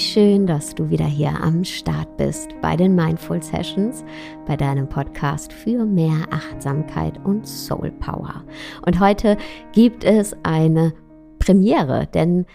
Schön, dass du wieder hier am Start bist bei den Mindful Sessions, bei deinem Podcast für mehr Achtsamkeit und Soul Power. Und heute gibt es eine Premiere, denn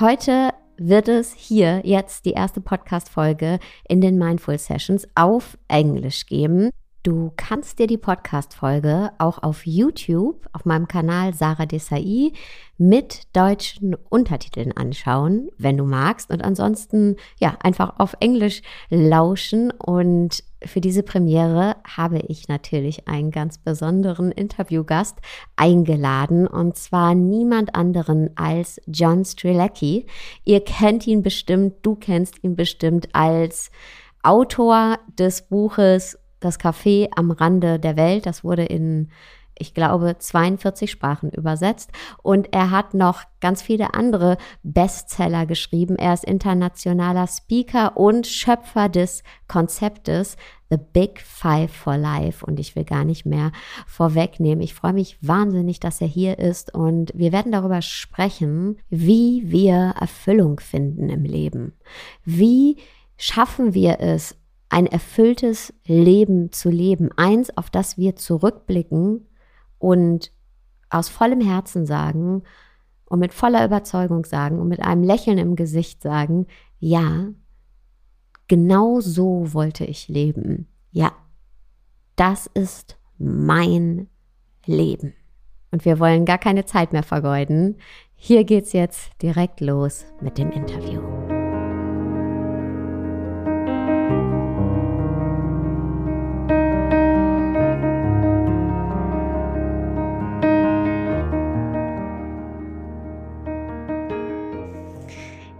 heute wird es hier jetzt die erste Podcast-Folge in den Mindful Sessions auf Englisch geben. Du kannst dir die Podcast-Folge auch auf YouTube auf meinem Kanal Sarah Desai mit deutschen Untertiteln anschauen, wenn du magst. Und ansonsten, ja, einfach auf Englisch lauschen. Und für diese Premiere habe ich natürlich einen ganz besonderen Interviewgast eingeladen. Und zwar niemand anderen als John Strilecki. Ihr kennt ihn bestimmt, du kennst ihn bestimmt als Autor des Buches das Café am Rande der Welt. Das wurde in, ich glaube, 42 Sprachen übersetzt. Und er hat noch ganz viele andere Bestseller geschrieben. Er ist internationaler Speaker und Schöpfer des Konzeptes The Big Five for Life. Und ich will gar nicht mehr vorwegnehmen. Ich freue mich wahnsinnig, dass er hier ist. Und wir werden darüber sprechen, wie wir Erfüllung finden im Leben. Wie schaffen wir es, ein erfülltes Leben zu leben. Eins, auf das wir zurückblicken und aus vollem Herzen sagen und mit voller Überzeugung sagen und mit einem Lächeln im Gesicht sagen, ja, genau so wollte ich leben. Ja, das ist mein Leben. Und wir wollen gar keine Zeit mehr vergeuden. Hier geht's jetzt direkt los mit dem Interview.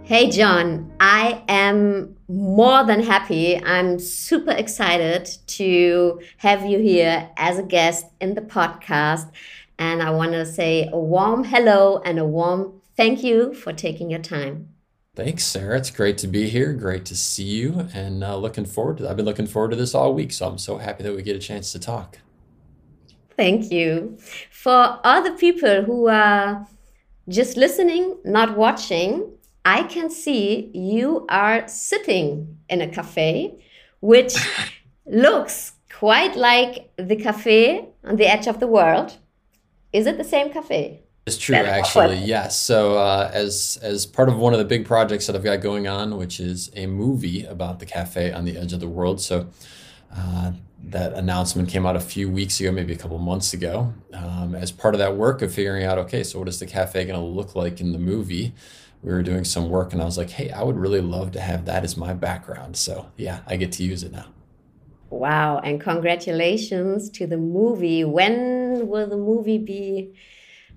Hey, John, I am more than happy. I'm super excited to have you here as a guest in the podcast. And I want to say a warm hello and a warm thank you for taking your time. Thanks, Sarah. It's great to be here. Great to see you, and uh, looking forward to. I've been looking forward to this all week, so I'm so happy that we get a chance to talk. Thank you. For other people who are just listening, not watching, I can see you are sitting in a cafe, which looks quite like the cafe on the edge of the world. Is it the same cafe? It's true, actually. Yes. So, uh, as as part of one of the big projects that I've got going on, which is a movie about the cafe on the edge of the world, so uh, that announcement came out a few weeks ago, maybe a couple months ago. Um, as part of that work of figuring out, okay, so what is the cafe going to look like in the movie? We were doing some work and I was like, hey, I would really love to have that as my background. So yeah, I get to use it now. Wow, and congratulations to the movie. When will the movie be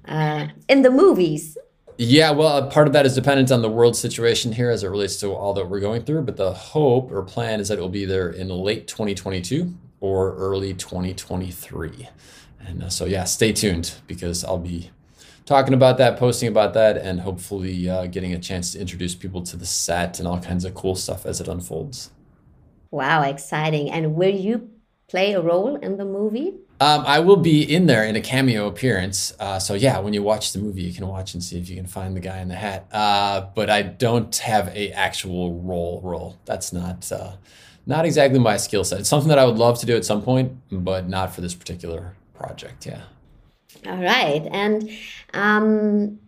uh, in the movies? Yeah, well, part of that is dependent on the world situation here as it relates to all that we're going through. But the hope or plan is that it will be there in late 2022 or early 2023. And uh, so, yeah, stay tuned because I'll be talking about that, posting about that, and hopefully uh, getting a chance to introduce people to the set and all kinds of cool stuff as it unfolds. Wow, exciting. And will you play a role in the movie? Um, I will be in there in a cameo appearance. Uh, so yeah, when you watch the movie, you can watch and see if you can find the guy in the hat. Uh, but I don't have a actual role role. That's not uh, not exactly my skill set. It's something that I would love to do at some point, but not for this particular project. Yeah. All right. And um,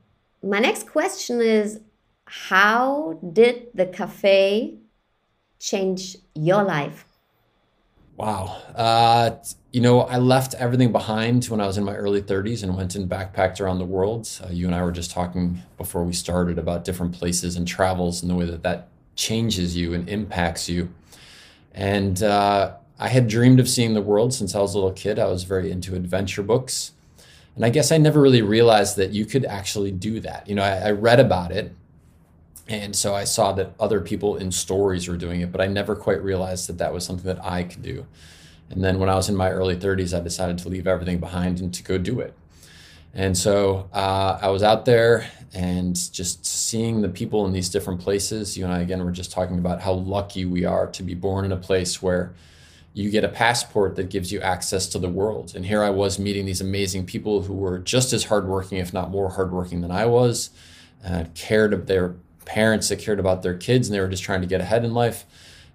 my next question is How did the cafe change your life? Wow. Uh, you know, I left everything behind when I was in my early 30s and went and backpacked around the world. Uh, you and I were just talking before we started about different places and travels and the way that that changes you and impacts you. And uh, I had dreamed of seeing the world since I was a little kid. I was very into adventure books. And I guess I never really realized that you could actually do that. You know, I, I read about it. And so I saw that other people in stories were doing it, but I never quite realized that that was something that I could do. And then when I was in my early 30s, I decided to leave everything behind and to go do it. And so uh, I was out there and just seeing the people in these different places. You and I, again, were just talking about how lucky we are to be born in a place where you get a passport that gives you access to the world. And here I was meeting these amazing people who were just as hardworking, if not more hardworking than I was, uh, cared of their parents that cared about their kids and they were just trying to get ahead in life.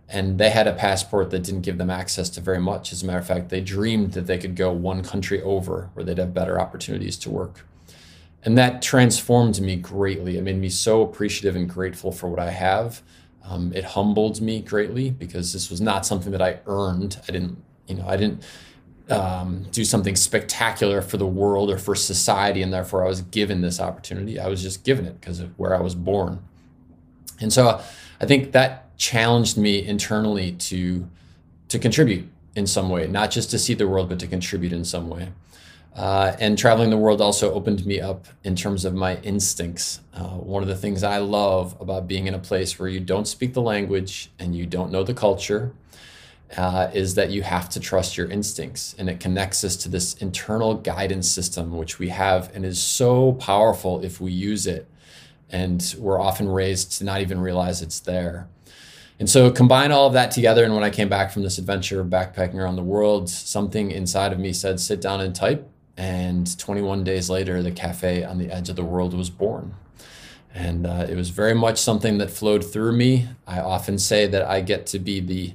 And they had a passport that didn't give them access to very much. As a matter of fact, they dreamed that they could go one country over where they'd have better opportunities to work. And that transformed me greatly. It made me so appreciative and grateful for what I have. Um, it humbled me greatly because this was not something that I earned. I didn't, you know, I didn't um, do something spectacular for the world or for society, and therefore I was given this opportunity. I was just given it because of where I was born. And so I think that challenged me internally to to contribute in some way, not just to see the world, but to contribute in some way. Uh, and traveling the world also opened me up in terms of my instincts. Uh, one of the things I love about being in a place where you don't speak the language and you don't know the culture uh, is that you have to trust your instincts. And it connects us to this internal guidance system, which we have and is so powerful if we use it. And we're often raised to not even realize it's there. And so combine all of that together. And when I came back from this adventure of backpacking around the world, something inside of me said, sit down and type and 21 days later, the cafe on the edge of the world was born. And uh, it was very much something that flowed through me. I often say that I get to be the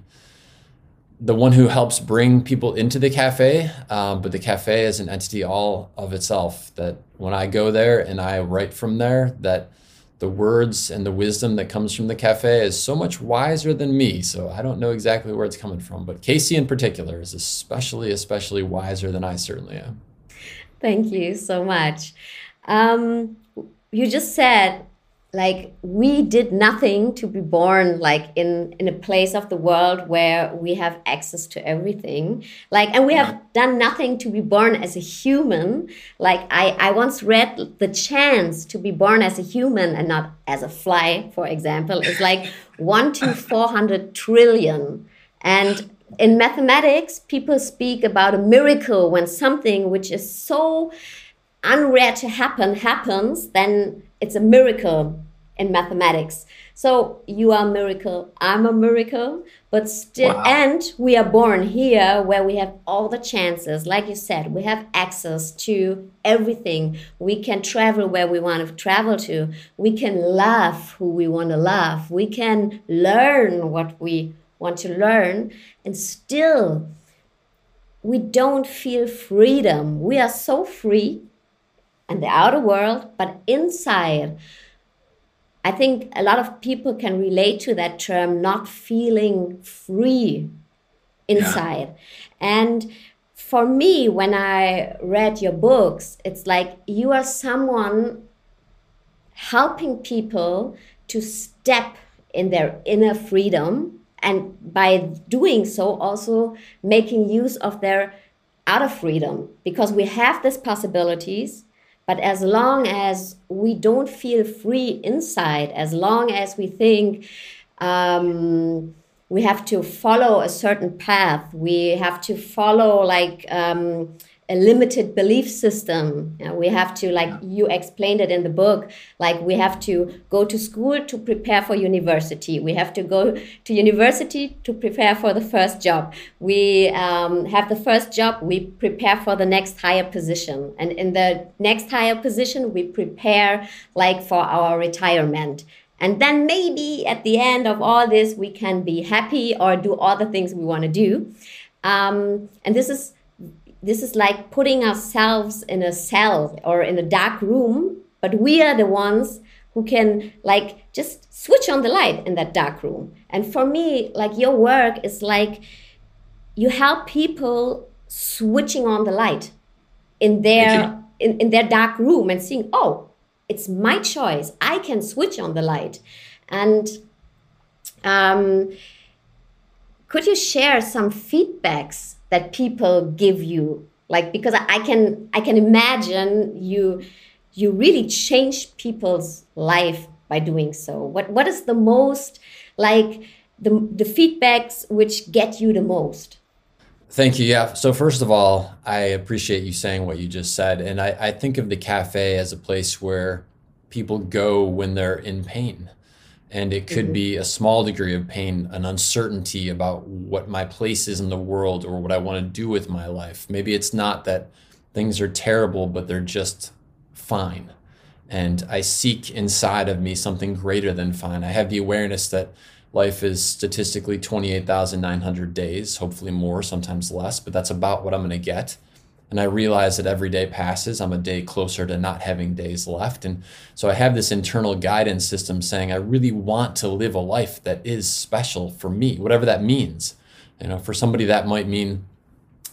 the one who helps bring people into the cafe, um, but the cafe is an entity all of itself. That when I go there and I write from there, that the words and the wisdom that comes from the cafe is so much wiser than me. So I don't know exactly where it's coming from, but Casey in particular is especially, especially wiser than I certainly am. Thank you so much. Um, you just said like we did nothing to be born like in in a place of the world where we have access to everything. Like and we have done nothing to be born as a human. Like i i once read the chance to be born as a human and not as a fly for example. Is like 1 to 400 trillion. And in mathematics, people speak about a miracle when something which is so unrare to happen happens, then it's a miracle in mathematics. So you are a miracle, I'm a miracle, but still, wow. and we are born here where we have all the chances. Like you said, we have access to everything. We can travel where we want to travel to. We can love who we want to love. We can learn what we want to learn, and still we don't feel freedom. We are so free in the outer world, but inside, I think a lot of people can relate to that term not feeling free inside. Yeah. And for me, when I read your books, it's like you are someone helping people to step in their inner freedom and by doing so also making use of their outer freedom because we have these possibilities but as long as we don't feel free inside as long as we think um, we have to follow a certain path we have to follow like um, a limited belief system. Know, we have to, like you explained it in the book, like we have to go to school to prepare for university. We have to go to university to prepare for the first job. We um, have the first job, we prepare for the next higher position. And in the next higher position, we prepare like for our retirement. And then maybe at the end of all this, we can be happy or do all the things we want to do. Um, and this is this is like putting ourselves in a cell or in a dark room, but we are the ones who can like just switch on the light in that dark room. And for me, like your work is like you help people switching on the light in their in, in their dark room and seeing, oh, it's my choice. I can switch on the light. And um, could you share some feedbacks that people give you like because i can i can imagine you you really change people's life by doing so. What what is the most like the the feedbacks which get you the most? Thank you. Yeah. So first of all i appreciate you saying what you just said. And i, I think of the cafe as a place where people go when they're in pain and it could mm-hmm. be a small degree of pain, an uncertainty about what my place is in the world or what I want to do with my life. Maybe it's not that things are terrible, but they're just fine. And I seek inside of me something greater than fine. I have the awareness that life is statistically 28,900 days, hopefully more, sometimes less, but that's about what I'm going to get. And I realize that every day passes, I'm a day closer to not having days left. And so I have this internal guidance system saying, I really want to live a life that is special for me, whatever that means. You know, for somebody that might mean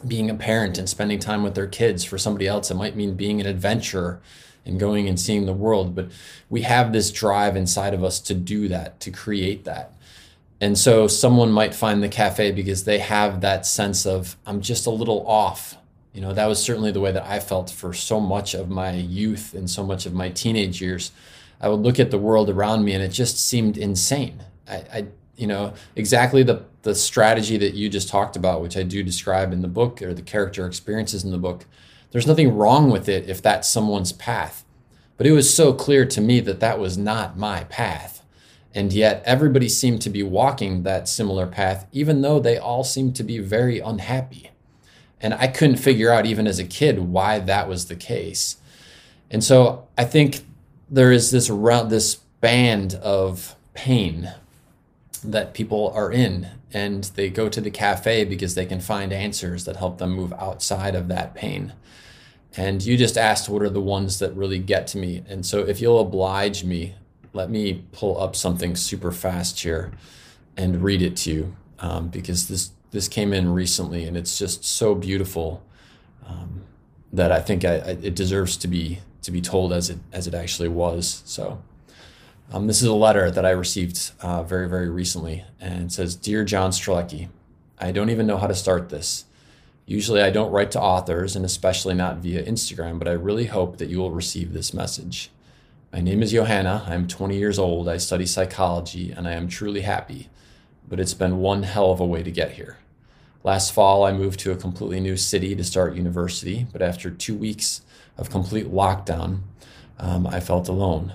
being a parent and spending time with their kids. For somebody else, it might mean being an adventurer and going and seeing the world. But we have this drive inside of us to do that, to create that. And so someone might find the cafe because they have that sense of, I'm just a little off you know, that was certainly the way that I felt for so much of my youth and so much of my teenage years. I would look at the world around me and it just seemed insane. I, I you know, exactly the, the strategy that you just talked about, which I do describe in the book or the character experiences in the book. There's nothing wrong with it if that's someone's path. But it was so clear to me that that was not my path. And yet everybody seemed to be walking that similar path, even though they all seemed to be very unhappy. And I couldn't figure out, even as a kid, why that was the case. And so I think there is this around this band of pain that people are in and they go to the cafe because they can find answers that help them move outside of that pain. And you just asked what are the ones that really get to me. And so if you'll oblige me, let me pull up something super fast here and read it to you um, because this this came in recently, and it's just so beautiful um, that I think I, I, it deserves to be to be told as it as it actually was. So. Um, this is a letter that I received uh, very, very recently, and it says, Dear John Strelecky, I don't even know how to start this. Usually I don't write to authors, and especially not via Instagram, but I really hope that you will receive this message. My name is Johanna. I'm 20 years old. I study psychology, and I am truly happy, but it's been one hell of a way to get here. Last fall, I moved to a completely new city to start university, but after two weeks of complete lockdown, um, I felt alone.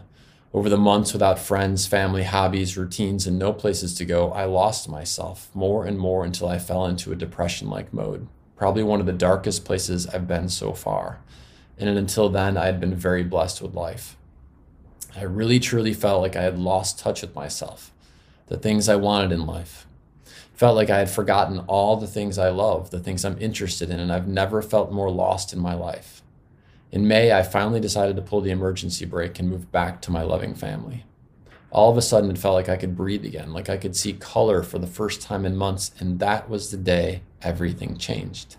Over the months, without friends, family, hobbies, routines, and no places to go, I lost myself more and more until I fell into a depression like mode. Probably one of the darkest places I've been so far. And until then, I had been very blessed with life. I really truly felt like I had lost touch with myself, the things I wanted in life, felt like I had forgotten all the things I love, the things I'm interested in, and I've never felt more lost in my life. In May, I finally decided to pull the emergency brake and move back to my loving family. All of a sudden, it felt like I could breathe again, like I could see color for the first time in months, and that was the day everything changed.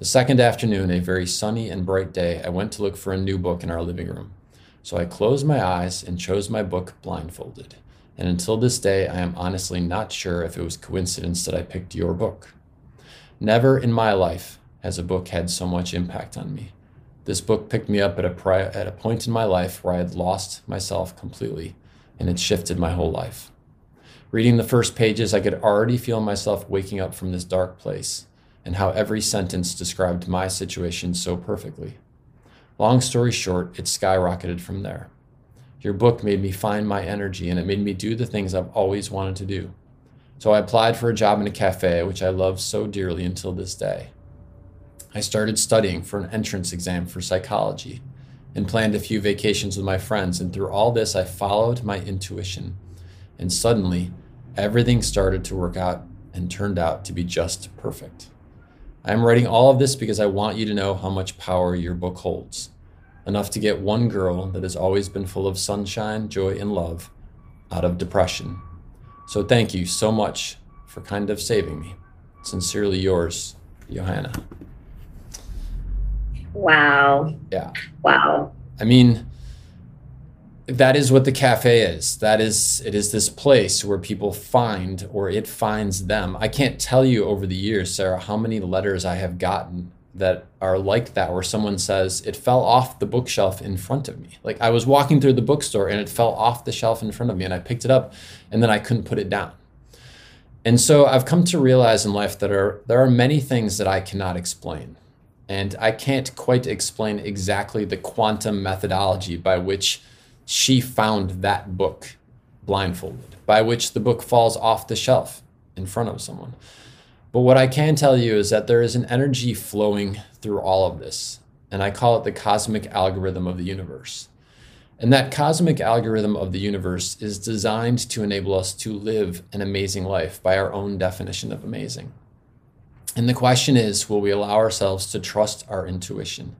The second afternoon, a very sunny and bright day, I went to look for a new book in our living room. So I closed my eyes and chose my book blindfolded and until this day, I am honestly not sure if it was coincidence that I picked your book. Never in my life has a book had so much impact on me. This book picked me up at a, pri- at a point in my life where I had lost myself completely, and it shifted my whole life. Reading the first pages, I could already feel myself waking up from this dark place, and how every sentence described my situation so perfectly. Long story short, it skyrocketed from there. Your book made me find my energy and it made me do the things I've always wanted to do. So I applied for a job in a cafe, which I love so dearly until this day. I started studying for an entrance exam for psychology and planned a few vacations with my friends. And through all this, I followed my intuition. And suddenly, everything started to work out and turned out to be just perfect. I am writing all of this because I want you to know how much power your book holds enough to get one girl that has always been full of sunshine, joy, and love out of depression. So thank you so much for kind of saving me. Sincerely yours, Johanna. Wow. Yeah. Wow. I mean, that is what the cafe is. That is, it is this place where people find or it finds them. I can't tell you over the years, Sarah, how many letters I have gotten that are like that where someone says it fell off the bookshelf in front of me. Like i was walking through the bookstore and it fell off the shelf in front of me and i picked it up and then i couldn't put it down. And so i've come to realize in life that are there are many things that i cannot explain. And i can't quite explain exactly the quantum methodology by which she found that book blindfolded by which the book falls off the shelf in front of someone but what I can tell you is that there is an energy flowing through all of this, and I call it the cosmic algorithm of the universe. And that cosmic algorithm of the universe is designed to enable us to live an amazing life by our own definition of amazing. And the question is will we allow ourselves to trust our intuition,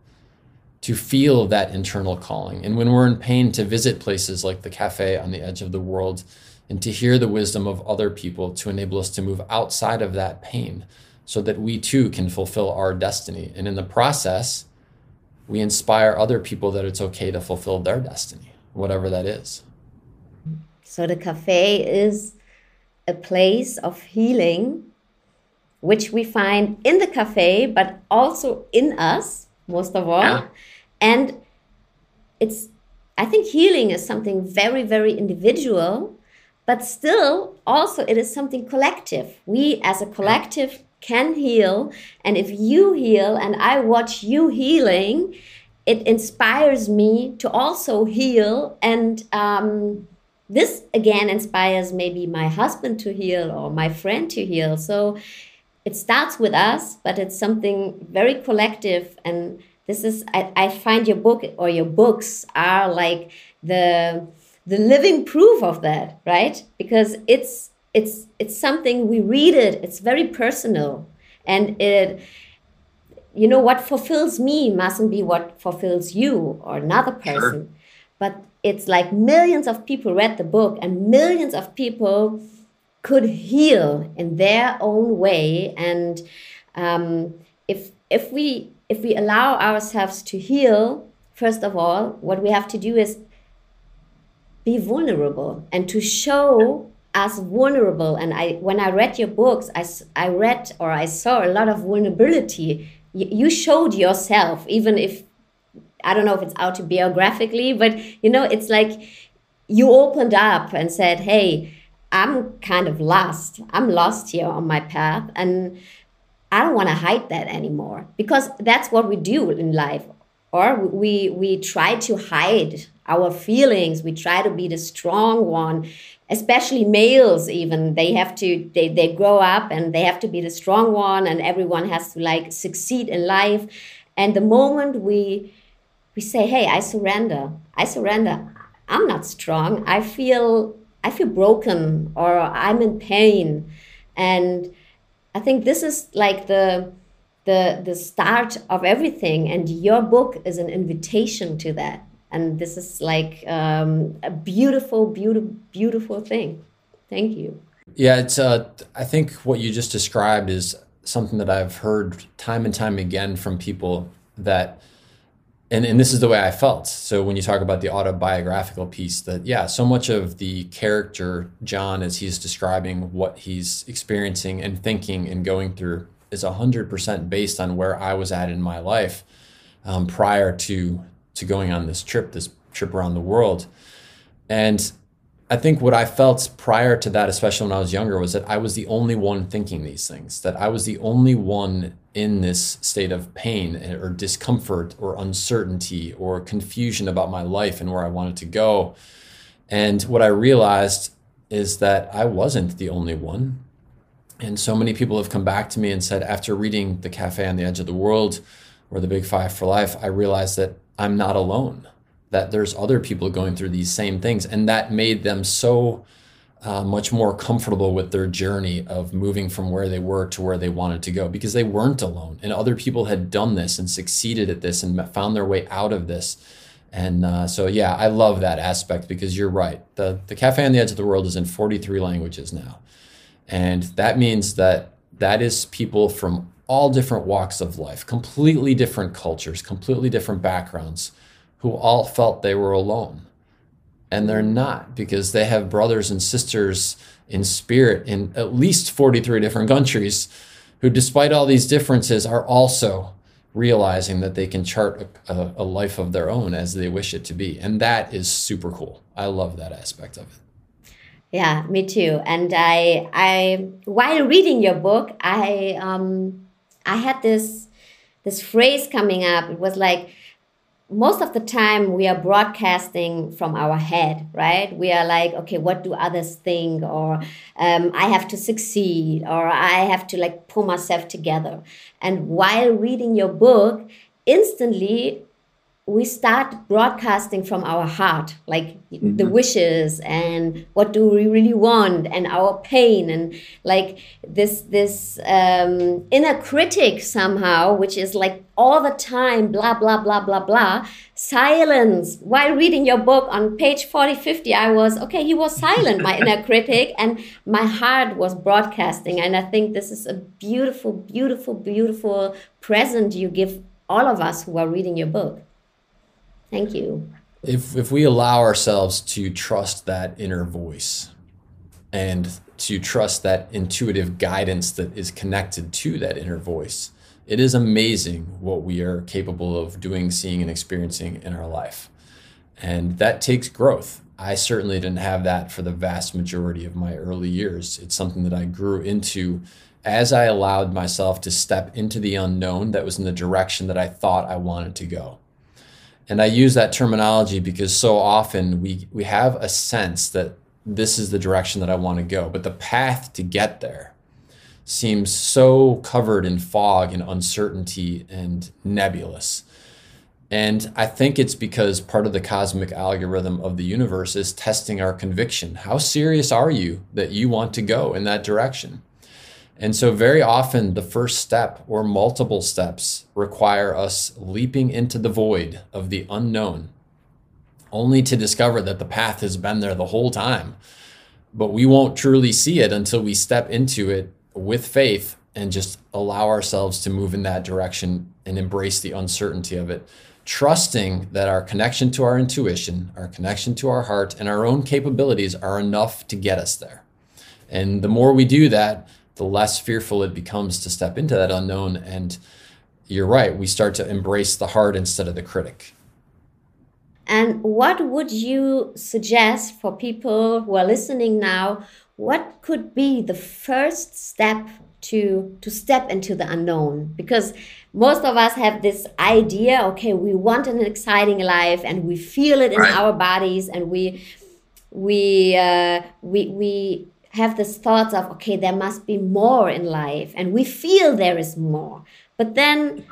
to feel that internal calling? And when we're in pain, to visit places like the cafe on the edge of the world and to hear the wisdom of other people to enable us to move outside of that pain so that we too can fulfill our destiny. And in the process, we inspire other people that it's okay to fulfill their destiny, whatever that is. So the cafe is a place of healing, which we find in the cafe, but also in us, most of all. Yeah. And it's, I think healing is something very, very individual, but still also it is something collective. We as a collective can heal. And if you heal and I watch you healing, it inspires me to also heal. And um, this again inspires maybe my husband to heal or my friend to heal. So it starts with us, but it's something very collective. And this is, I, I find your book or your books are like the the living proof of that right because it's it's it's something we read it it's very personal and it you know what fulfills me mustn't be what fulfills you or another person sure. but it's like millions of people read the book and millions of people could heal in their own way and um, if if we if we allow ourselves to heal first of all what we have to do is be vulnerable and to show us vulnerable. And i when i read your books i, I read or i saw a lot of vulnerability. You, you showed yourself even if i don't know if it's autobiographically but you know it's like you opened up and said hey i'm kind of lost. I'm lost here on my path and i don't want to hide that anymore. Because that's what we do in life or we we try to hide our feelings. We try to be the strong one especially males even. They have to they, they grow up and they have to be the strong one and everyone has to like succeed in life. And the moment we we say hey i surrender. I surrender. I'm not strong. I feel i feel broken or i'm in pain. And i think this is like the the the start of everything and your book is an invitation to that. And this is like um, a beautiful beautiful beautiful thing. Thank you. Yeah it's uh, i think what you just described is something that i've heard time and time again from people that and, and this is the way i felt. So when you talk about the autobiographical piece that yeah so much of the character john as he's describing what he's experiencing and thinking and going through is 100% based on where i was at in my life um, prior to to going on this trip, this trip around the world. And I think what I felt prior to that, especially when I was younger, was that I was the only one thinking these things, that I was the only one in this state of pain or discomfort or uncertainty or confusion about my life and where I wanted to go. And what I realized is that I wasn't the only one. And so many people have come back to me and said, after reading The Cafe on the Edge of the World or The Big Five for Life, I realized that I'm not alone, that there's other people going through these same things. And that made them so uh, much more comfortable with their journey of moving from where they were to where they wanted to go because they weren't alone. And other people had done this and succeeded at this and found their way out of this. And uh, so, yeah, I love that aspect because you're right. The, the Cafe on the Edge of the World is in 43 languages now. And that means that that is people from all different walks of life, completely different cultures, completely different backgrounds, who all felt they were alone. And they're not because they have brothers and sisters in spirit in at least 43 different countries who, despite all these differences, are also realizing that they can chart a, a, life of their own as they wish it to be. And that is super cool. I love that aspect of it. Yeah, me too. And I, I, while reading your book, I, um, I had this this phrase coming up. It was like most of the time we are broadcasting from our head, right? We are like, okay, what do others think? Or um, I have to succeed, or I have to like pull myself together. And while reading your book, instantly we start broadcasting from our heart like mm-hmm. the wishes and what do we really want and our pain and like this this um, inner critic somehow which is like all the time blah blah blah blah blah silence. While reading your book on page 40 50 i was okay he was silent my inner critic and my heart was broadcasting. And i think this is a beautiful beautiful beautiful present you give all of us who are reading your book Thank you. If, if we allow ourselves to trust that inner voice and to trust that intuitive guidance that is connected to that inner voice, it is amazing what we are capable of doing, seeing, and experiencing in our life. And that takes growth. I certainly didn't have that for the vast majority of my early years. It's something that I grew into as I allowed myself to step into the unknown that was in the direction that I thought I wanted to go. And I use that terminology because so often we, we have a sense that this is the direction that I want to go, but the path to get there seems so covered in fog and uncertainty and nebulous. And I think it's because part of the cosmic algorithm of the universe is testing our conviction. How serious are you that you want to go in that direction? And so, very often, the first step or multiple steps require us leaping into the void of the unknown, only to discover that the path has been there the whole time. But we won't truly see it until we step into it with faith and just allow ourselves to move in that direction and embrace the uncertainty of it, trusting that our connection to our intuition, our connection to our heart, and our own capabilities are enough to get us there. And the more we do that, the less fearful it becomes to step into that unknown. And you're right, we start to embrace the heart instead of the critic. And what would you suggest for people who are listening now? What could be the first step to to step into the unknown? Because most of us have this idea, okay, we want an exciting life, and we feel it in right. our bodies, and we we uh, we we have this thoughts of okay there must be more in life and we feel there is more. But then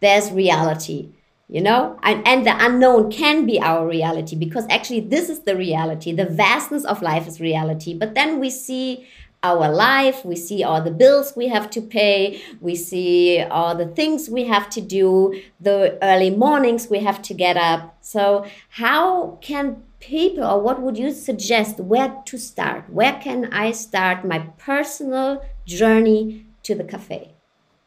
there's reality you know? And, and the unknown can be our reality because actually this is the reality. The vastness of life is reality. But then we see our life we see all the bills we have to pay we see all the things we have to do the early mornings we have to get up. So how can people or what would you suggest? Where to start? Where can i start my personal journey to the cafe?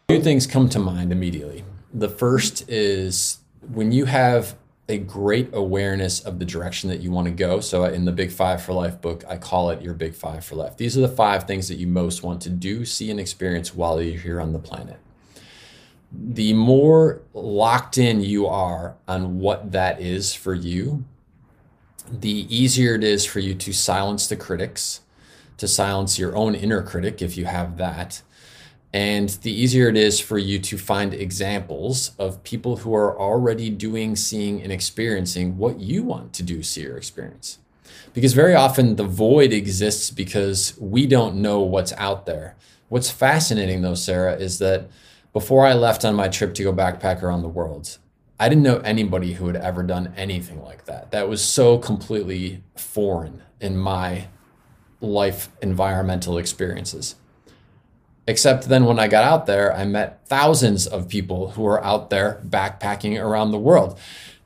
Two things come to mind immediately. The first is when you have a great awareness of the direction that you want to go. So in the big five for life book i call it your big five for life. These are the five things that you most want to do see and experience while you're here on the planet. The more locked in you are on what that is for you the easier it is for you to silence the critics, to silence your own inner critic if you have that. And the easier it is for you to find examples of people who are already doing, seeing, and experiencing what you want to do, see, or experience. Because very often the void exists because we don't know what's out there. What's fascinating, though, Sarah, is that before I left on my trip to go backpack around the world, I didn't know anybody who had ever done anything like that. That was so completely foreign in my life environmental experiences. Except then when I got out there, I met thousands of people who are out there backpacking around the world.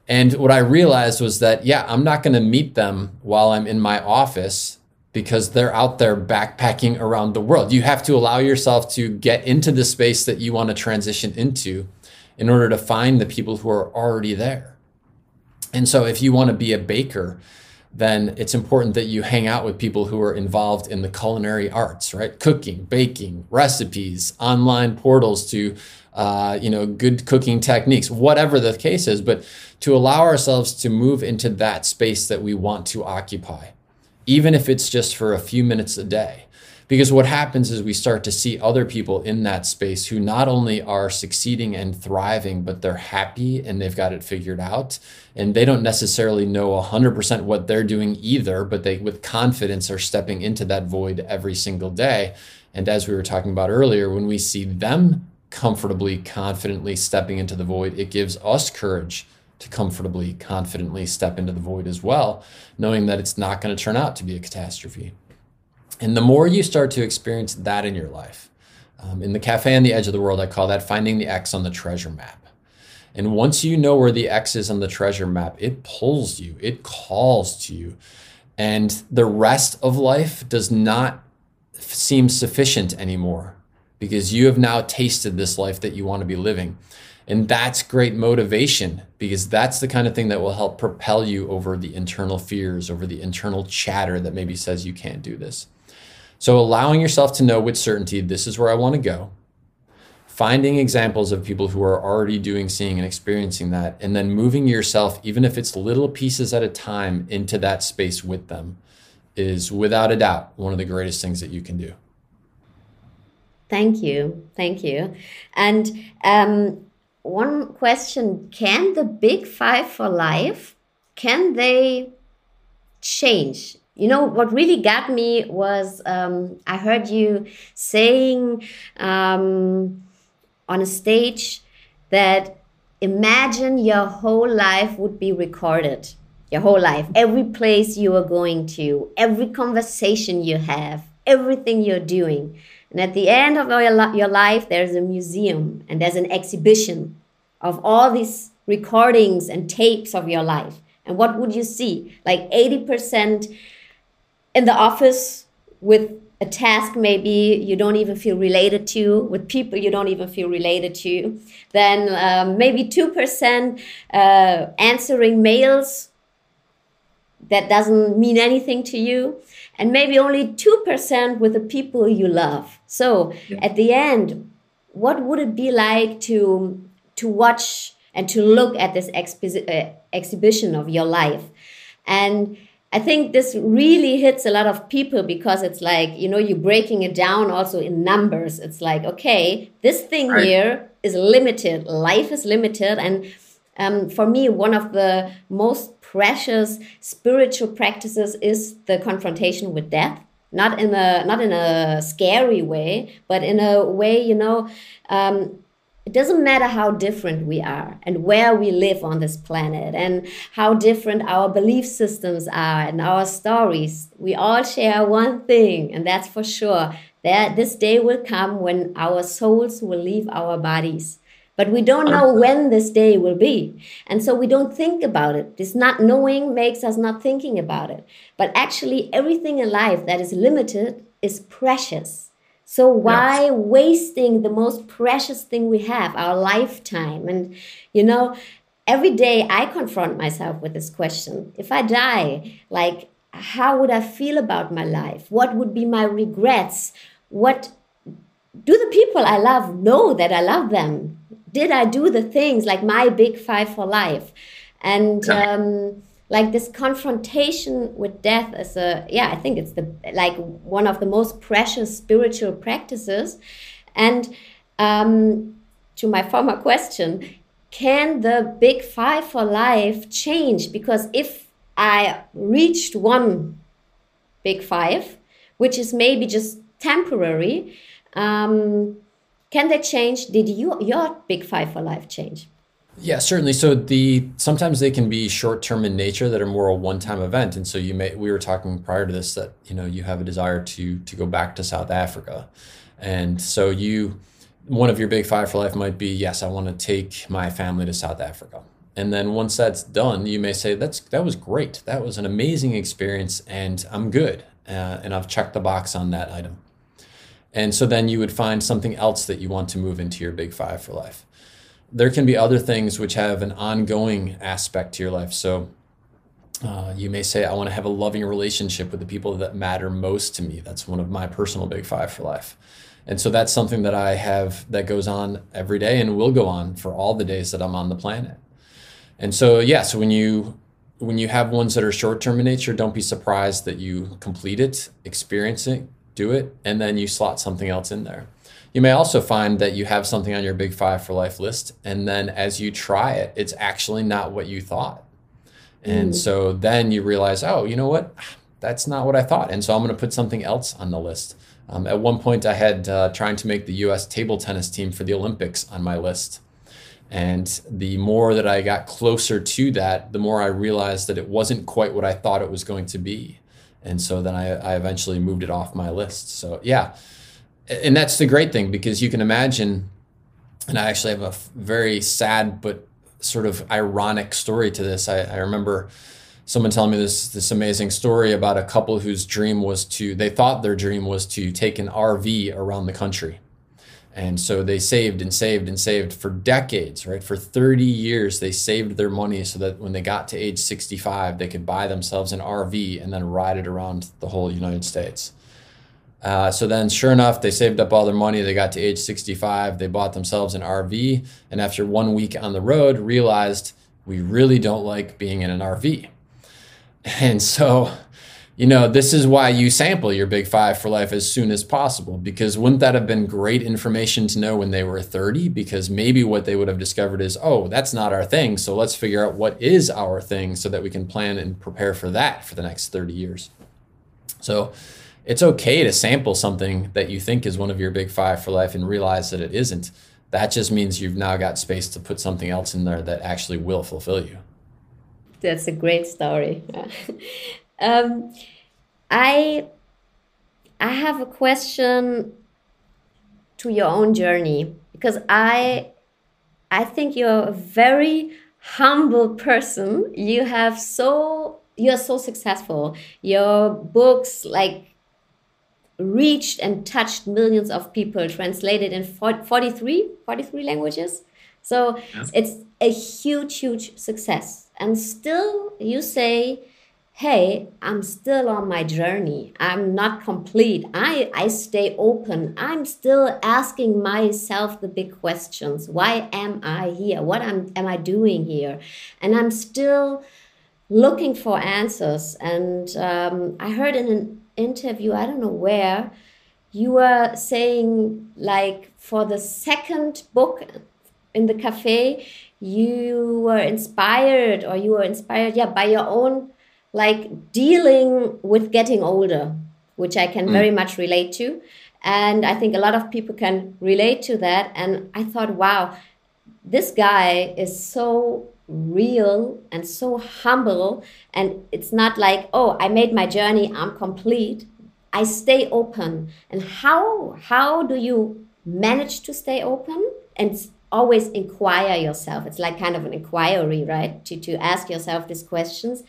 And what I realized was that, yeah, I'm not going to meet them while I'm in my office because they're out there backpacking around the world. You have to allow yourself to get into the space that you want to transition into in order to find the people who are already there. And so, if you want to be a baker, then it's important that you hang out with people who are involved in the culinary arts, right? Cooking, baking, recipes, online portals to, uh, you know, good cooking techniques, whatever the case is, but to allow ourselves to move into that space that we want to occupy, even if it's just for a few minutes a day. Because what happens is we start to see other people in that space who not only are succeeding and thriving, but they're happy and they've got it figured out. And they don't necessarily know 100% what they're doing either, but they, with confidence, are stepping into that void every single day. And as we were talking about earlier, when we see them comfortably, confidently stepping into the void, it gives us courage to comfortably, confidently step into the void as well, knowing that it's not going to turn out to be a catastrophe. And the more you start to experience that in your life, um, in the cafe on the edge of the world, I call that finding the X on the treasure map. And once you know where the X is on the treasure map, it pulls you, it calls to you. And the rest of life does not seem sufficient anymore because you have now tasted this life that you want to be living. And that's great motivation because that's the kind of thing that will help propel you over the internal fears, over the internal chatter that maybe says you can't do this. So, allowing yourself to know with certainty, this is where I want to go. Finding examples of people who are already doing, seeing, and experiencing that, and then moving yourself, even if it's little pieces at a time, into that space with them is without a doubt one of the greatest things that you can do. Thank you. Thank you. And um, one question Can the big five for life, can they change? You know, what really got me was um, I heard you saying um, on a stage that imagine your whole life would be recorded. Your whole life, every place you are going to, every conversation you have, everything you're doing and at the end of your, your life, there's a museum and there's an exhibition of all these recordings and tapes of your life. And what would you see? Like 80% in the office with a task maybe you don't even feel related to, with people you don't even feel related to. Then um, maybe 2% uh, answering mails that doesn't mean anything to you and maybe only 2% with the people you love. So yeah. at the end, what would it be like to to watch and to look at this expi- uh, exhibition of your life? And I think this really hits a lot of people because it's like, you know, you're breaking it down also in numbers. It's like, okay, this thing right. here is limited. Life is limited. And um, for me, one of the most precious spiritual practices is the confrontation with death not in a not in a scary way but in a way you know um, it doesn't matter how different we are and where we live on this planet and how different our belief systems are and our stories we all share one thing and that's for sure that this day will come when our souls will leave our bodies but we don't know when this day will be. And so we don't think about it. This not knowing makes us not thinking about it. But actually, everything in life that is limited is precious. So why yes. wasting the most precious thing we have, our lifetime? And, you know, every day I confront myself with this question. If I die, like, how would I feel about my life? What would be my regrets? What do the people I love know that I love them? did I do the things like my big five for life? And um, like this confrontation with death is a yeah, I think it's the like one of the most precious spiritual practices. And um, to my former question, can the big five for life change? Because if I reached one big five, which is maybe just temporary, um, can they change? Did you your big five for life change? Yeah, certainly. So the sometimes they can be short term in nature that are more a one time event. And so you may we were talking prior to this that you know you have a desire to to go back to South Africa, and so you one of your big five for life might be yes I want to take my family to South Africa. And then once that's done, you may say that's that was great. That was an amazing experience, and I'm good. Uh, and I've checked the box on that item. And so then you would find something else that you want to move into your big five for life. There can be other things which have an ongoing aspect to your life. So uh, you may say, I want to have a loving relationship with the people that matter most to me. That's one of my personal big five for life. And so that's something that I have that goes on every day and will go on for all the days that I'm on the planet. And so, yeah, so when you when you have ones that are short term in nature, don't be surprised that you complete it, experience it, do it, and then you slot something else in there. You may also find that you have something on your big five for life list, and then as you try it, it's actually not what you thought. And mm. so then you realize, oh, you know what? That's not what I thought. And so I'm going to put something else on the list. Um, at one point, I had uh, trying to make the US table tennis team for the Olympics on my list. And the more that I got closer to that, the more I realized that it wasn't quite what I thought it was going to be. And so then I, I eventually moved it off my list. So, yeah. And that's the great thing because you can imagine, and I actually have a very sad but sort of ironic story to this. I, I remember someone telling me this this amazing story about a couple whose dream was to they thought their dream was to take an RV around the country. And so they saved and saved and saved for decades, right? For 30 years, they saved their money so that when they got to age 65, they could buy themselves an RV and then ride it around the whole United States. Uh, so then, sure enough, they saved up all their money. They got to age 65. They bought themselves an RV. And after one week on the road, realized we really don't like being in an RV. And so you know, this is why you sample your big five for life as soon as possible. Because wouldn't that have been great information to know when they were 30? Because maybe what they would have discovered is, oh, that's not our thing. So let's figure out what is our thing so that we can plan and prepare for that for the next 30 years. So it's okay to sample something that you think is one of your big five for life and realize that it isn't. That just means you've now got space to put something else in there that actually will fulfill you. That's a great story. Um, I I have a question to your own journey because I I think you're a very humble person. You have so you're so successful. Your books like reached and touched millions of people, translated in 43, 43 languages. So yes. it's a huge, huge success. And still, you say hey i'm still on my journey. I'm not complete. I i stay open. I'm still asking myself the big questions. Why am i here? What am, am i doing here? And i'm still looking for answers. And um, i heard in an interview i don't know where you were saying like for the second book in the cafe you were inspired or you were inspired yeah by your own like dealing with getting older, which I can mm. very much relate to. And I think a lot of people can relate to that. And I thought, wow, this guy is so real and so humble. And it's not like, oh, I made my journey, I'm complete. I stay open. And how how do you manage to stay open and always inquire yourself? It's like kind of an inquiry, right? To to ask yourself these questions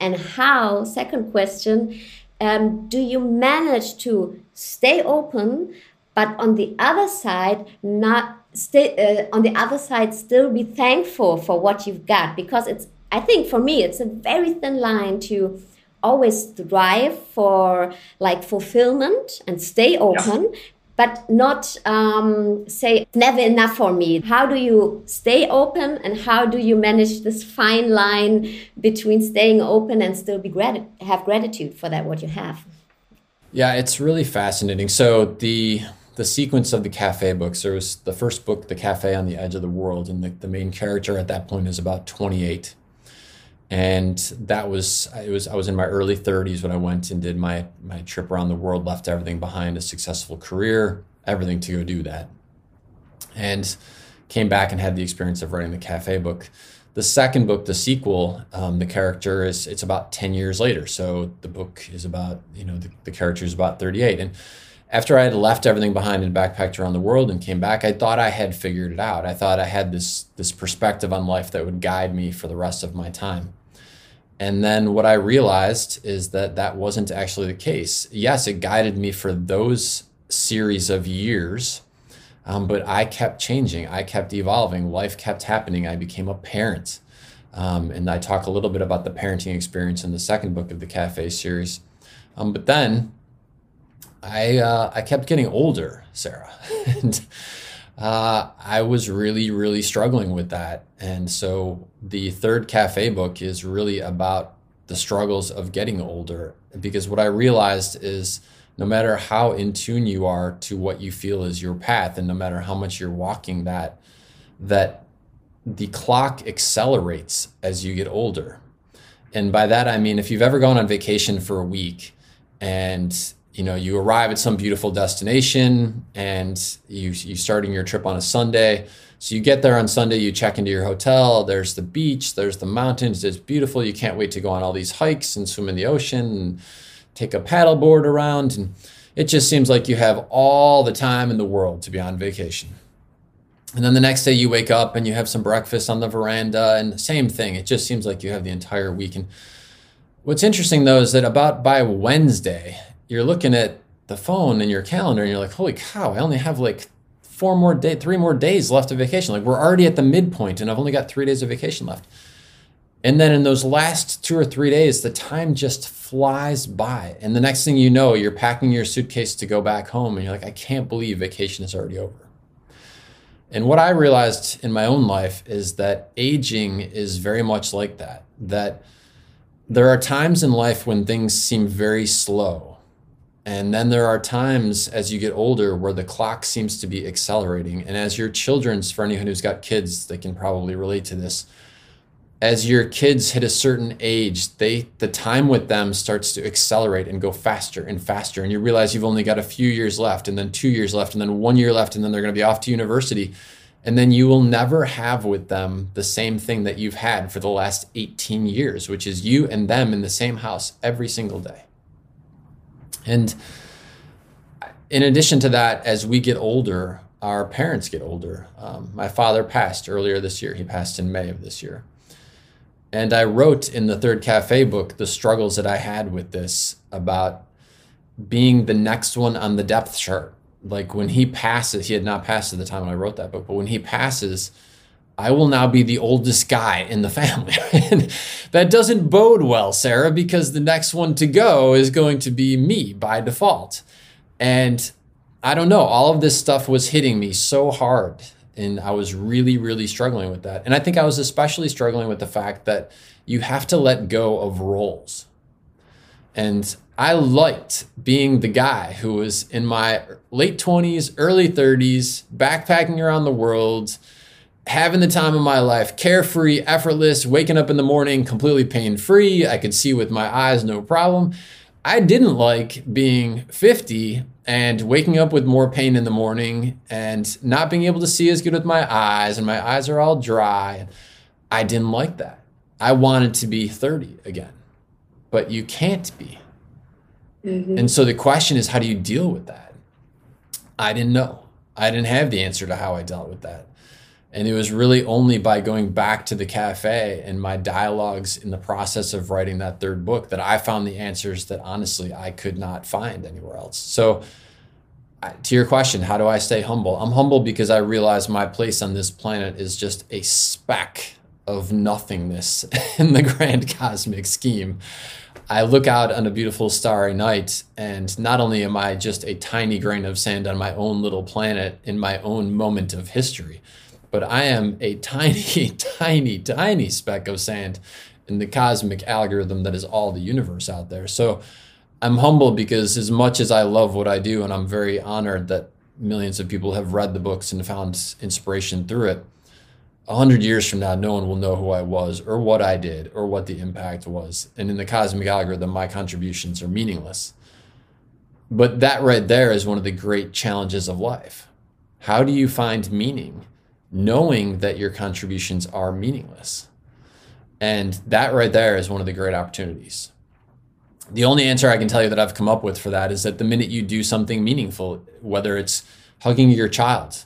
and how second question um, do you manage to stay open but on the other side not stay uh, on the other side still be thankful for what you've got because it's i think for me it's a very thin line to always strive for like fulfillment and stay open yeah but not um, say never enough for me. How do you stay open and how do you manage this fine line between staying open and still be grat- have gratitude for that what you have? Yeah, it's really fascinating. So the the sequence of the cafe books, there was the first book, The Cafe on the Edge of the World, and the, the main character at that point is about 28 and that was it was I was in my early 30s when I went and did my my trip around the world, left everything behind, a successful career, everything to go do that, and came back and had the experience of writing the cafe book. The second book, the sequel, um, the character is it's about 10 years later. So the book is about you know the, the character is about 38 and after I had left everything behind and backpacked around the world and came back, I thought I had figured it out. I thought I had this this perspective on life that would guide me for the rest of my time. And then what I realized is that that wasn't actually the case. Yes, it guided me for those series of years, um, but I kept changing. I kept evolving. Life kept happening. I became a parent. Um, and I talk a little bit about the parenting experience in the second book of the Cafe series. Um, but then I, uh, I kept getting older, Sarah. and uh, I was really, really struggling with that. And so the third cafe book is really about the struggles of getting older. Because what I realized is no matter how in tune you are to what you feel is your path, and no matter how much you're walking that, that the clock accelerates as you get older. And by that, I mean, if you've ever gone on vacation for a week and you know you arrive at some beautiful destination and you you starting your trip on a Sunday. So you get there on Sunday, you check into your hotel. There's the beach, there's the mountains. It's beautiful. You can't wait to go on all these hikes and swim in the ocean and take a paddleboard around. And it just seems like you have all the time in the world to be on vacation. And then the next day you wake up and you have some breakfast on the veranda and same thing. It just seems like you have the entire week. And what's interesting though is that about by Wednesday, you're looking at the phone and your calendar and you're like, holy cow, I only have like four more day, three more days left of vacation. Like we're already at the midpoint and I've only got three days of vacation left. And then in those last two or three days, the time just flies by. And the next thing you know, you're packing your suitcase to go back home and you're like, I can't believe vacation is already over. And what I realized in my own life is that aging is very much like that. That there are times in life when things seem very slow. And then there are times as you get older where the clock seems to be accelerating. And as your children's, for anyone who's got kids, they can probably relate to this as your kids hit a certain age, they the time with them starts to accelerate and go faster and faster. And you realize you've only got a few years left, and then two years left, and then one year left, and then they're going to be off to university. And then you will never have with them the same thing that you've had for the last 18 years, which is you and them in the same house every single day. And in addition to that, as we get older, our parents get older. Um, my father passed earlier this year. He passed in May of this year. And I wrote in the third cafe book the struggles that I had with this about being the next one on the depth chart. Like when he passes, he had not passed at the time when I wrote that book, but when he passes, I will now be the oldest guy in the family. and that doesn't bode well, Sarah, because the next one to go is going to be me by default. And I don't know, all of this stuff was hitting me so hard and I was really, really struggling with that. And I think I was especially struggling with the fact that you have to let go of roles. And I liked being the guy who was in my late 20s, early 30s, backpacking around the world, having the time of my life, carefree, effortless, waking up in the morning completely pain free. I could see with my eyes, no problem. I didn't like being 50 and waking up with more pain in the morning and not being able to see as good with my eyes and my eyes are all dry. I didn't like that. I wanted to be 30 again, but you can't be. Mm-hmm. And so the question is, how do you deal with that? I didn't know. I didn't have the answer to how I dealt with that. And it was really only by going back to the cafe and my dialogues in the process of writing that third book that I found the answers that honestly I could not find anywhere else. So, to your question, how do I stay humble? I'm humble because I realize my place on this planet is just a speck of nothingness in the grand cosmic scheme. I look out on a beautiful starry night, and not only am I just a tiny grain of sand on my own little planet in my own moment of history, but I am a tiny, tiny, tiny speck of sand in the cosmic algorithm that is all the universe out there. So I'm humble because as much as I love what I do, and I'm very honored that millions of people have read the books and found inspiration through it. A hundred years from now, no one will know who I was or what I did or what the impact was. And in the cosmic algorithm, my contributions are meaningless. But that right there is one of the great challenges of life. How do you find meaning? Knowing that your contributions are meaningless. And that right there is one of the great opportunities. The only answer I can tell you that I've come up with for that is that the minute you do something meaningful, whether it's hugging your child,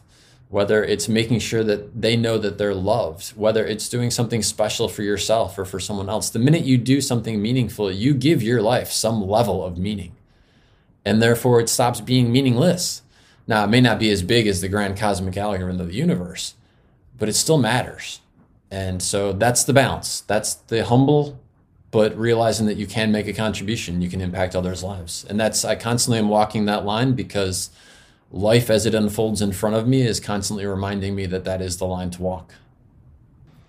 whether it's making sure that they know that they're loved, whether it's doing something special for yourself or for someone else, the minute you do something meaningful, you give your life some level of meaning. And therefore, it stops being meaningless. Now, it may not be as big as the grand cosmic algorithm of the universe, but it still matters. And so that's the balance. That's the humble, but realizing that you can make a contribution, you can impact others' lives. And that's, I constantly am walking that line because life as it unfolds in front of me is constantly reminding me that that is the line to walk.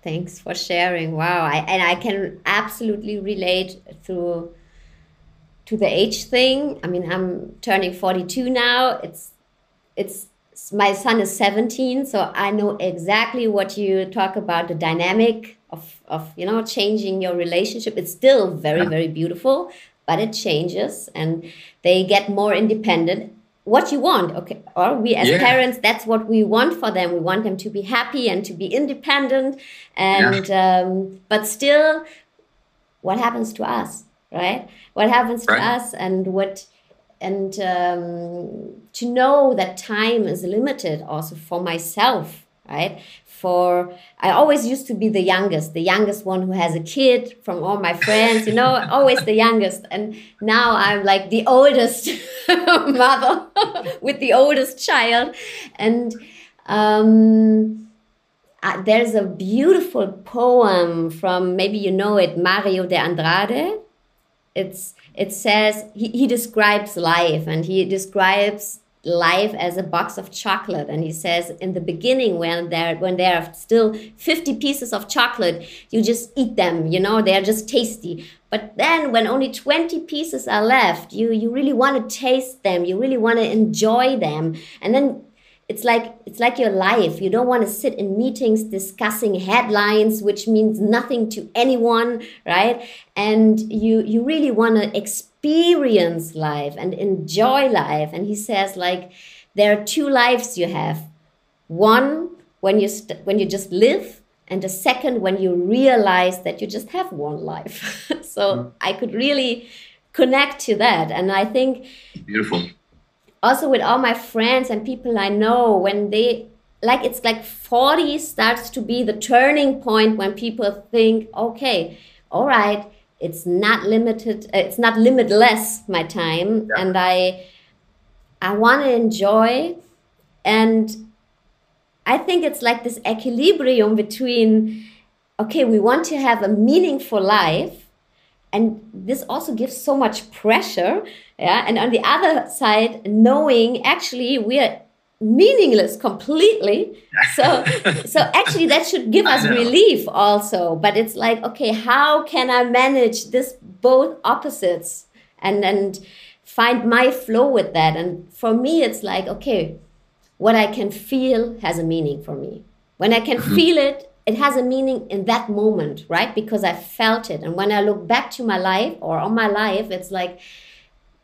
Thanks for sharing. Wow. I, and I can absolutely relate to to the age thing. I mean, I'm turning 42 now. It's it's my son is 17 so i know exactly what you talk about the dynamic of of you know changing your relationship. It's still very very beautiful but it changes and they get more independent. What you want okay or we as yeah. parents that's what we want for them. We want them to be happy and to be independent and yeah. um, but still what happens to us right? What happens to us and what and um, to know that time is limited also for myself right? For i always used to be the youngest the youngest one who has a kid from all my friends you know always the youngest. And now i'm like the oldest mother with the oldest child. And um, uh, there's a beautiful poem from maybe you know it mario de andrade. It's it says he, he describes life and he describes life as a box of chocolate. And he says in the beginning when there when there are still 50 pieces of chocolate you just eat them you know they're just tasty. But then when only 20 pieces are left you you really want to taste them you really want to enjoy them. And then it's like it's like your life. You don't want to sit in meetings discussing headlines which means nothing to anyone right? And you you really want to experience life and enjoy life. And he says like there are two lives you have. One when you st- when you just live and the second when you realize that you just have one life. So mm. i could really connect to that. And i think beautiful also with all my friends and people I know, when they like it's like 40 starts to be the turning point when people think, okay, all right, it's not limited, uh, it's not limitless my time, yeah. and I I want to enjoy, and I think it's like this equilibrium between, okay, we want to have a meaningful life and this also gives so much pressure yeah and on the other side knowing actually we are meaningless completely so so actually that should give us relief also but it's like okay how can i manage this both opposites and and find my flow with that and for me it's like okay what i can feel has a meaning for me when i can mm-hmm. feel it it has a meaning in that moment, right? Because I felt it. And when I look back to my life or on my life, it's like,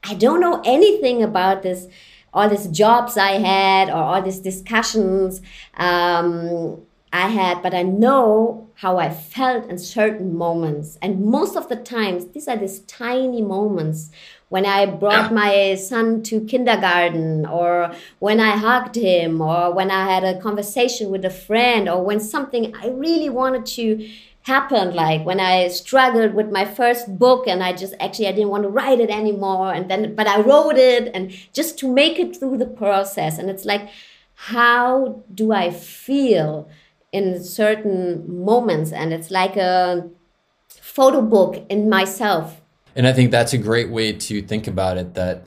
I don't know anything about this, all these jobs I had or all these discussions um, I had, but I know how I felt in certain moments. And most of the times, these are these tiny moments when I brought my son to kindergarten, or when I hugged him, or when I had a conversation with a friend, or when something I really wanted to happen like when i struggled with my first book and i just actually i didn't want to write it anymore and then but i wrote it and just to make it through the process. And it's like how do i feel in certain moments? And it's like a photo book in myself. And I think that's a great way to think about it that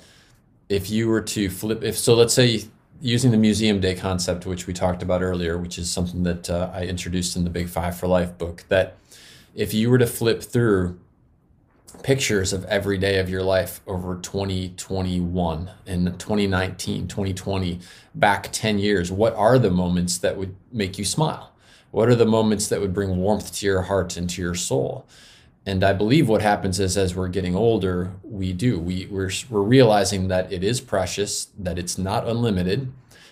if you were to flip, if so, let's say using the museum day concept, which we talked about earlier, which is something that uh, I introduced in the Big Five for Life book, that if you were to flip through pictures of every day of your life over 2021 and 2019, 2020, back 10 years, what are the moments that would make you smile? What are the moments that would bring warmth to your heart and to your soul? And I believe what happens is as we're getting older, we do we we're we're realizing that it is precious, that it's not unlimited,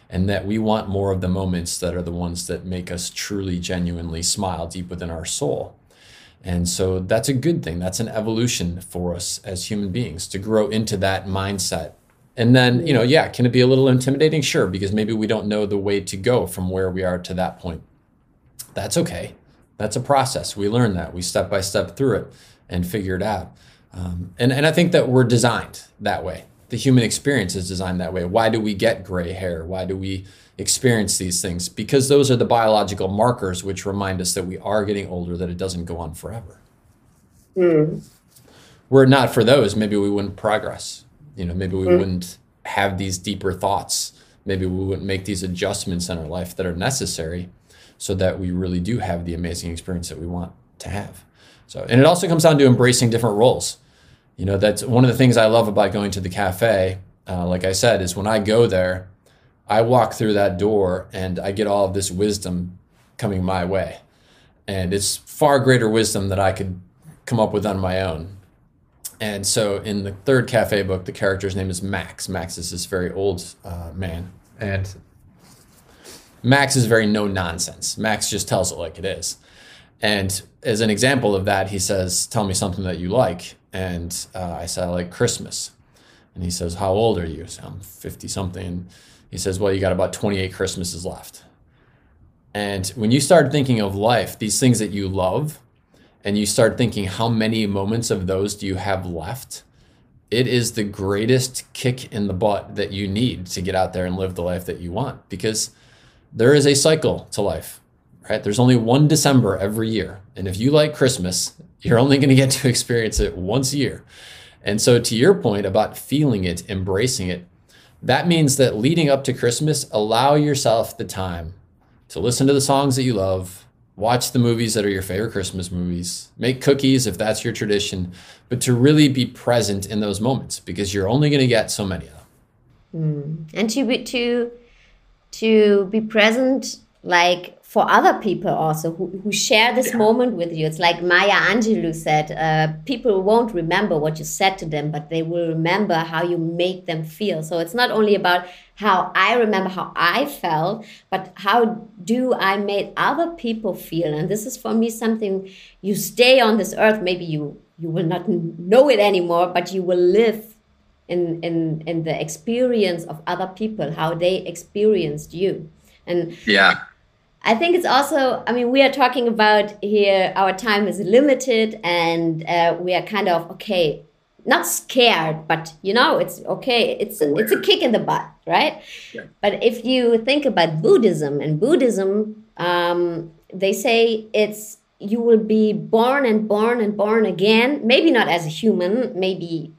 and that we want more of the moments that are the ones that make us truly genuinely smile deep within our soul. And so that's a good thing. That's an evolution for us as human beings to grow into that mindset. And then, you know, yeah, can it be a little intimidating? Sure, because maybe we don't know the way to go from where we are to that point. That's okay that's a process. We learn that. We step by step through it and figure it out. Um, and, and I think that we're designed that way. The human experience is designed that way. Why do we get gray hair? Why do we experience these things? Because those are the biological markers which remind us that we are getting older, that it doesn't go on forever. Mm. Were it not for those, maybe we wouldn't progress. You know, maybe we mm. wouldn't have these deeper thoughts. Maybe we wouldn't make these adjustments in our life that are necessary so that we really do have the amazing experience that we want to have. So, and it also comes down to embracing different roles. You know, that's one of the things I love about going to the cafe. Uh, like I said, is when I go there, I walk through that door and I get all of this wisdom coming my way. And it's far greater wisdom that I could come up with on my own. And so in the third cafe book, the character's name is Max. Max is this very old uh, man. And Max is very no nonsense. Max just tells it like it is. And as an example of that, he says, Tell me something that you like. And uh, I said, I like Christmas. And he says, How old are you? So I'm 50 something. He says, Well, you got about 28 Christmases left. And when you start thinking of life, these things that you love, and you start thinking, How many moments of those do you have left? It is the greatest kick in the butt that you need to get out there and live the life that you want because there is a cycle to life, right? There's only one December every year. And if you like Christmas, you're only going to get to experience it once a year. And so, to your point about feeling it, embracing it, that means that leading up to Christmas, allow yourself the time to listen to the songs that you love, watch the movies that are your favorite Christmas movies, make cookies if that's your tradition, but to really be present in those moments because you're only going to get so many of them. Mm. And to be to to be present like for other people also who, who share this yeah. moment with you. It's like Maya Angelou said, uh, people won't remember what you said to them, but they will remember how you make them feel. So it's not only about how I remember how I felt, but how do I make other people feel? And this is for me something you stay on this earth, maybe you you will not know it anymore, but you will live in in in the experience of other people, how they experienced you. And yeah I think it's also, I mean, we are talking about here, our time is limited and uh, we are kind of, okay, not scared, but you know, it's okay. It's a, it's a kick in the butt, right? Yeah. But if you think about Buddhism and Buddhism, um, they say it's you will be born and born and born again, maybe not as a human, maybe.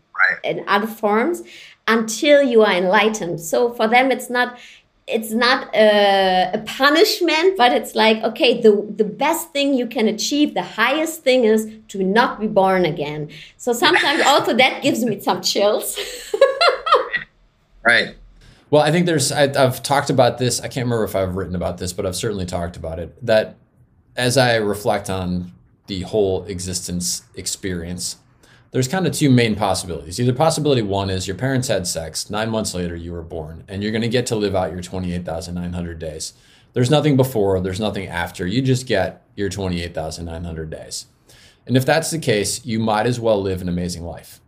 In other forms, until you are enlightened. So for them, it's not it's not a, a, punishment, but it's like, okay, the, the best thing you can achieve, the highest thing is to not be born again. So sometimes also that gives me some chills. right. Well, I think there's, I, I've talked about this. I can't remember if I've written about this, but I've certainly talked about it. That as I reflect on the whole existence experience, there's kind of two main possibilities. Either possibility one is your parents had sex, nine months later you were born, and you're going to get to live out your 28,900 days. There's nothing before, there's nothing after. You just get your 28,900 days. And if that's the case, you might as well live an amazing life.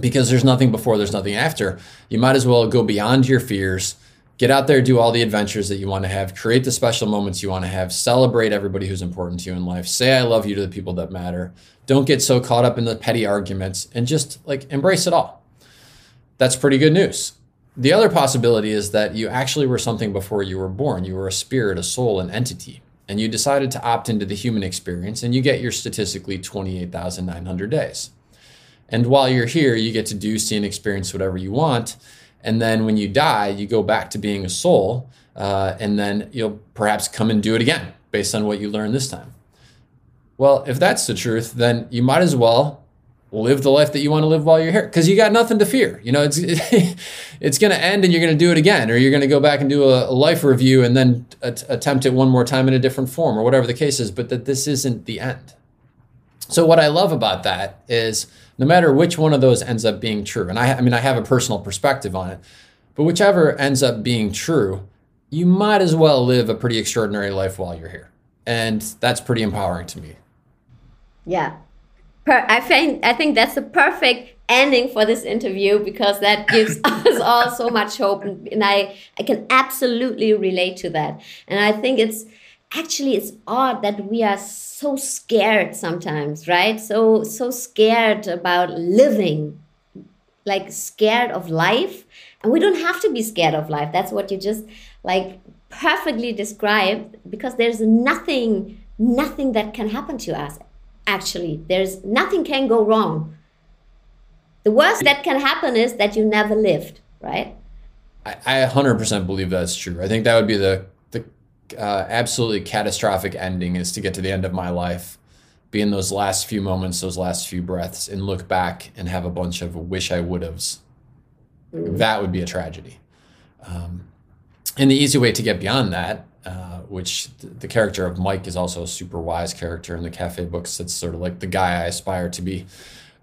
Because there's nothing before, there's nothing after. You might as well go beyond your fears, get out there, do all the adventures that you want to have, create the special moments you want to have, celebrate everybody who's important to you in life, say I love you to the people that matter, don't get so caught up in the petty arguments and just like embrace it all. That's pretty good news. The other possibility is that you actually were something before you were born. You were a spirit, a soul, an entity, and you decided to opt into the human experience and you get your statistically 28,900 days. And while you're here, you get to do, see, and experience whatever you want. And then when you die, you go back to being a soul, uh, and then you'll perhaps come and do it again based on what you learned this time. Well, if that's the truth, then you might as well live the life that you want to live while you're here because you got nothing to fear. You know, it's it's going to end and you're going to do it again, or you're going to go back and do a, a life review and then attempt it one more time in a different form, or whatever the case is. But that this isn't the end. So what I love about that is no matter which one of those ends up being true, and I, I mean I have a personal perspective on it, but whichever ends up being true, you might as well live a pretty extraordinary life while you're here, and that's pretty empowering to me. Yeah. Per- I think I think that's a perfect ending for this interview because that gives us all so much hope and I I can absolutely relate to that. And I think it's actually it's odd that we are so scared sometimes, right? So so scared about living like scared of life and we don't have to be scared of life that's what you just like perfectly described because there's nothing nothing that can happen to us actually. There's nothing can go wrong. The worst that can happen is that you never lived, right? I, I 100% believe that's true. I think that would be the, the uh, absolutely catastrophic ending is to get to the end of my life, be in those last few moments, those last few breaths, and look back and have a bunch of wish I would have's. Mm. That would be a tragedy. Um, and the easy way to get beyond that uh, which the character of Mike is also a super wise character in the cafe books. It's sort of like the guy I aspire to be.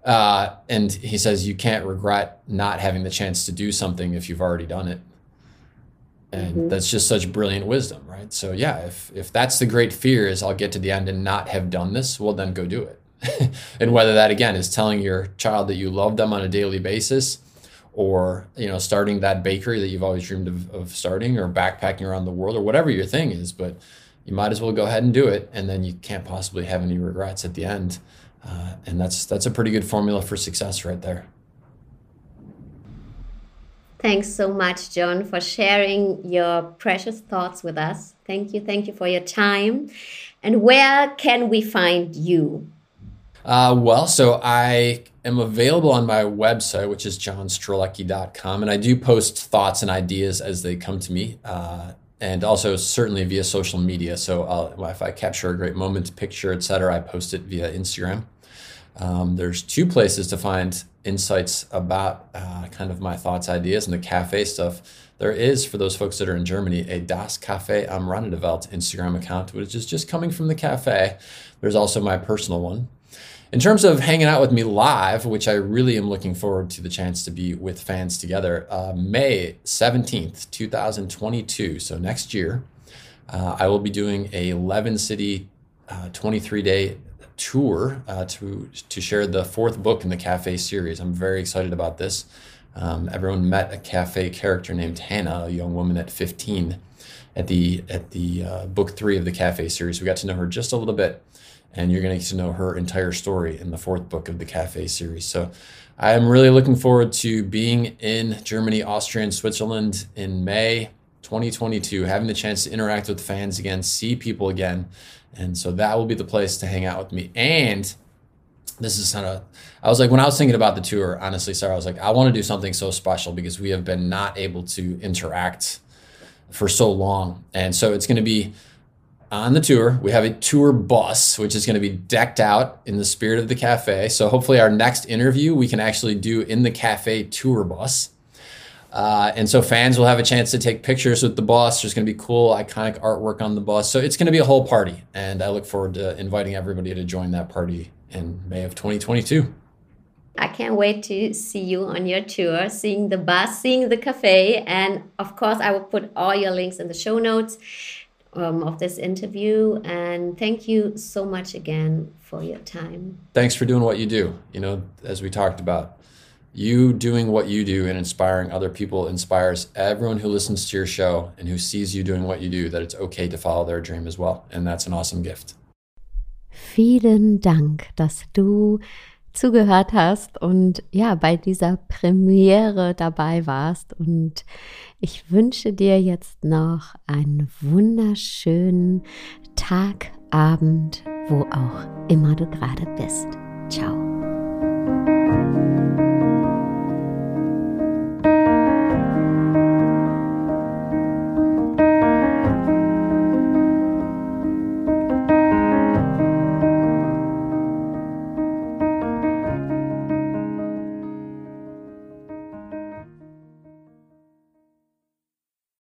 Uh, and he says you can't regret not having the chance to do something if you've already done it. And mm-hmm. that's just such brilliant wisdom, right? So yeah, if if that's the great fear is I'll get to the end and not have done this, well then go do it. and whether that again is telling your child that you love them on a daily basis or you know starting that bakery that you've always dreamed of, of starting or backpacking around the world or whatever your thing is but you might as well go ahead and do it and then you can't possibly have any regrets at the end uh, and that's that's a pretty good formula for success right there thanks so much john for sharing your precious thoughts with us thank you thank you for your time and where can we find you uh, well so i am available on my website, which is johnstrelecky.com. And I do post thoughts and ideas as they come to me. Uh, and also certainly via social media. So I'll, if I capture a great moment, picture, etc., I post it via Instagram. Um, there's two places to find insights about uh, kind of my thoughts, ideas, and the cafe stuff. There is, for those folks that are in Germany, a Das Cafe am Randewelt Instagram account, which is just coming from the cafe. There's also my personal one, in terms of hanging out with me live, which I really am looking forward to the chance to be with fans together, uh, May 17th, 2022, so next year, uh, I will be doing a 11 city, 23 uh, day tour uh, to, to share the fourth book in the Cafe series. I'm very excited about this. Um, everyone met a cafe character named Hannah, a young woman at 15, at the at the uh, book three of the Cafe series. We got to know her just a little bit and you're going to get to know her entire story in the fourth book of the Cafe series. So I'm really looking forward to being in Germany, Austria, and Switzerland in May 2022, having the chance to interact with fans again, see people again. And so that will be the place to hang out with me. And this is kind of, I was like, when I was thinking about the tour, honestly, Sarah, I was like, I want to do something so special because we have been not able to interact for so long. And so it's going to be on the tour. We have a tour bus, which is going to be decked out in the spirit of the cafe. So hopefully, our next interview we can actually do in the cafe tour bus. Uh, and so fans will have a chance to take pictures with the bus. There's going to be cool, iconic artwork on the bus. So it's going to be a whole party. And I look forward to inviting everybody to join that party in May of 2022. I can't wait to see you on your tour, seeing the bus, seeing the cafe. And of course, I will put all your links in the show notes um, of this interview. And thank you so much again for your time. Thanks for doing what you do. You know, as we talked about, you doing what you do and inspiring other people inspires everyone who listens to your show and who sees you doing what you do that it's okay to follow their dream as well. And that's an awesome gift. Vielen Dank, dass du zugehört hast und ja, bei dieser Premiere dabei warst. Und ich wünsche dir jetzt noch einen wunderschönen Tag, Abend, wo auch immer du gerade bist. Ciao.